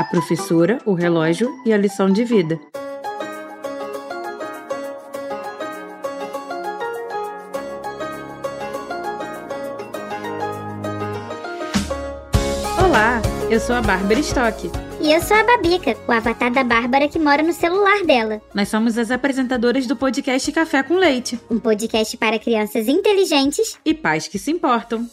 A professora, o relógio e a lição de vida. Olá, eu sou a Bárbara Stock. E eu sou a Babica, o avatar da Bárbara que mora no celular dela. Nós somos as apresentadoras do podcast Café com Leite Um podcast para crianças inteligentes. e pais que se importam.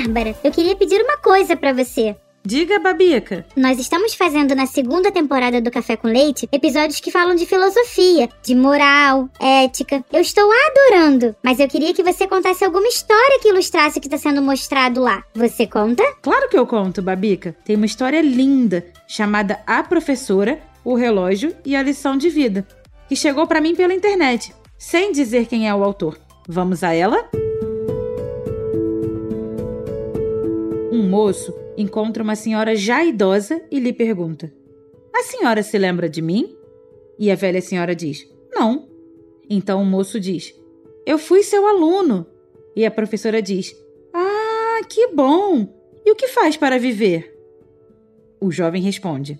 Bárbara, eu queria pedir uma coisa pra você. Diga, Babica. Nós estamos fazendo na segunda temporada do Café com Leite episódios que falam de filosofia, de moral, ética. Eu estou adorando, mas eu queria que você contasse alguma história que ilustrasse o que está sendo mostrado lá. Você conta? Claro que eu conto, Babica. Tem uma história linda chamada A Professora, o Relógio e a Lição de Vida, que chegou para mim pela internet, sem dizer quem é o autor. Vamos a ela? Um moço encontra uma senhora já idosa e lhe pergunta: A senhora se lembra de mim? E a velha senhora diz: Não. Então o moço diz: Eu fui seu aluno. E a professora diz: Ah, que bom! E o que faz para viver? O jovem responde: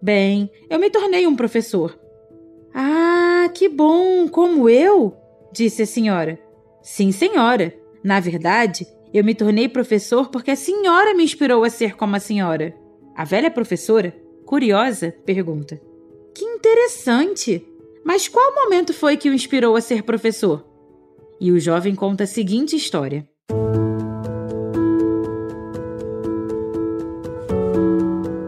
Bem, eu me tornei um professor. Ah, que bom! Como eu? disse a senhora. Sim, senhora. Na verdade, eu me tornei professor porque a senhora me inspirou a ser como a senhora. A velha professora, curiosa, pergunta: Que interessante! Mas qual momento foi que o inspirou a ser professor? E o jovem conta a seguinte história.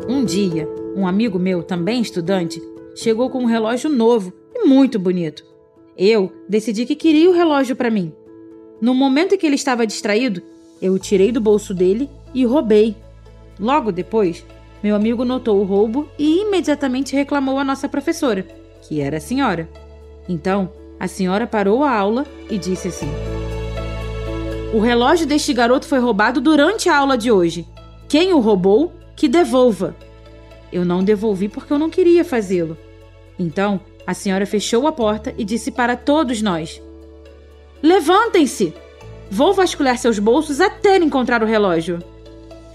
Um dia, um amigo meu, também estudante, chegou com um relógio novo e muito bonito. Eu decidi que queria o relógio para mim. No momento em que ele estava distraído, eu o tirei do bolso dele e roubei. Logo depois, meu amigo notou o roubo e imediatamente reclamou à nossa professora, que era a senhora. Então, a senhora parou a aula e disse assim: O relógio deste garoto foi roubado durante a aula de hoje. Quem o roubou, que devolva. Eu não devolvi porque eu não queria fazê-lo. Então, a senhora fechou a porta e disse para todos nós: Levantem-se! Vou vasculhar seus bolsos até encontrar o relógio.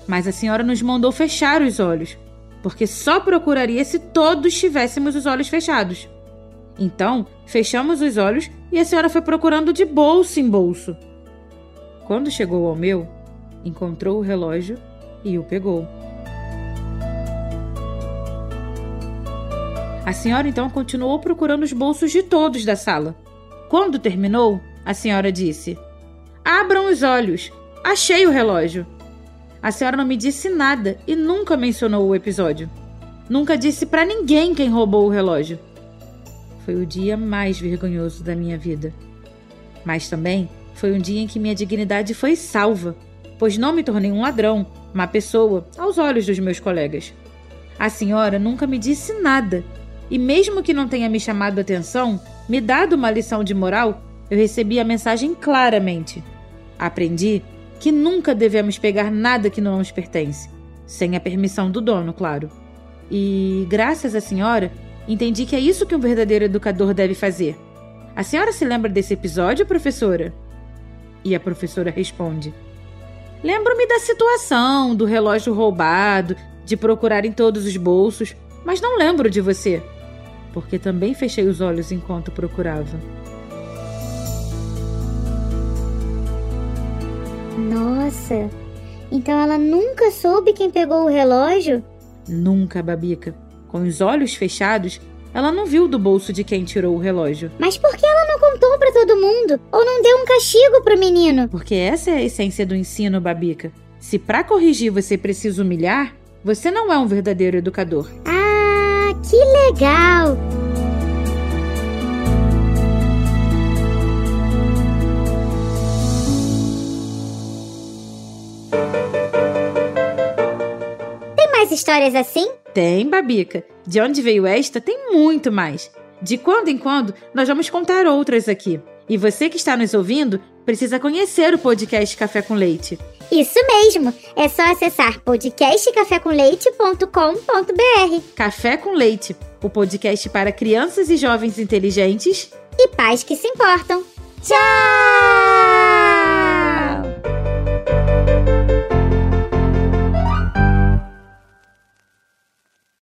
Mas a senhora nos mandou fechar os olhos, porque só procuraria se todos tivéssemos os olhos fechados. Então, fechamos os olhos e a senhora foi procurando de bolso em bolso. Quando chegou ao meu, encontrou o relógio e o pegou. A senhora então continuou procurando os bolsos de todos da sala. Quando terminou, a senhora disse: Abram os olhos. Achei o relógio. A senhora não me disse nada e nunca mencionou o episódio. Nunca disse para ninguém quem roubou o relógio. Foi o dia mais vergonhoso da minha vida. Mas também foi um dia em que minha dignidade foi salva, pois não me tornei um ladrão, uma pessoa, aos olhos dos meus colegas. A senhora nunca me disse nada, e mesmo que não tenha me chamado a atenção, me dado uma lição de moral, eu recebi a mensagem claramente. Aprendi que nunca devemos pegar nada que não nos pertence, sem a permissão do dono, claro. E, graças à senhora, entendi que é isso que um verdadeiro educador deve fazer. A senhora se lembra desse episódio, professora? E a professora responde: Lembro-me da situação, do relógio roubado, de procurar em todos os bolsos, mas não lembro de você, porque também fechei os olhos enquanto procurava. Nossa, então ela nunca soube quem pegou o relógio? Nunca, Babica. Com os olhos fechados, ela não viu do bolso de quem tirou o relógio. Mas por que ela não contou pra todo mundo? Ou não deu um castigo pro menino? Porque essa é a essência do ensino, Babica. Se pra corrigir você precisa humilhar, você não é um verdadeiro educador. Ah, que legal! Histórias assim? Tem, Babica. De onde veio esta, tem muito mais. De quando em quando, nós vamos contar outras aqui. E você que está nos ouvindo precisa conhecer o podcast Café com Leite. Isso mesmo! É só acessar podcastcafécomleite.com.br Café com Leite, o podcast para crianças e jovens inteligentes e Pais que se importam. Tchau!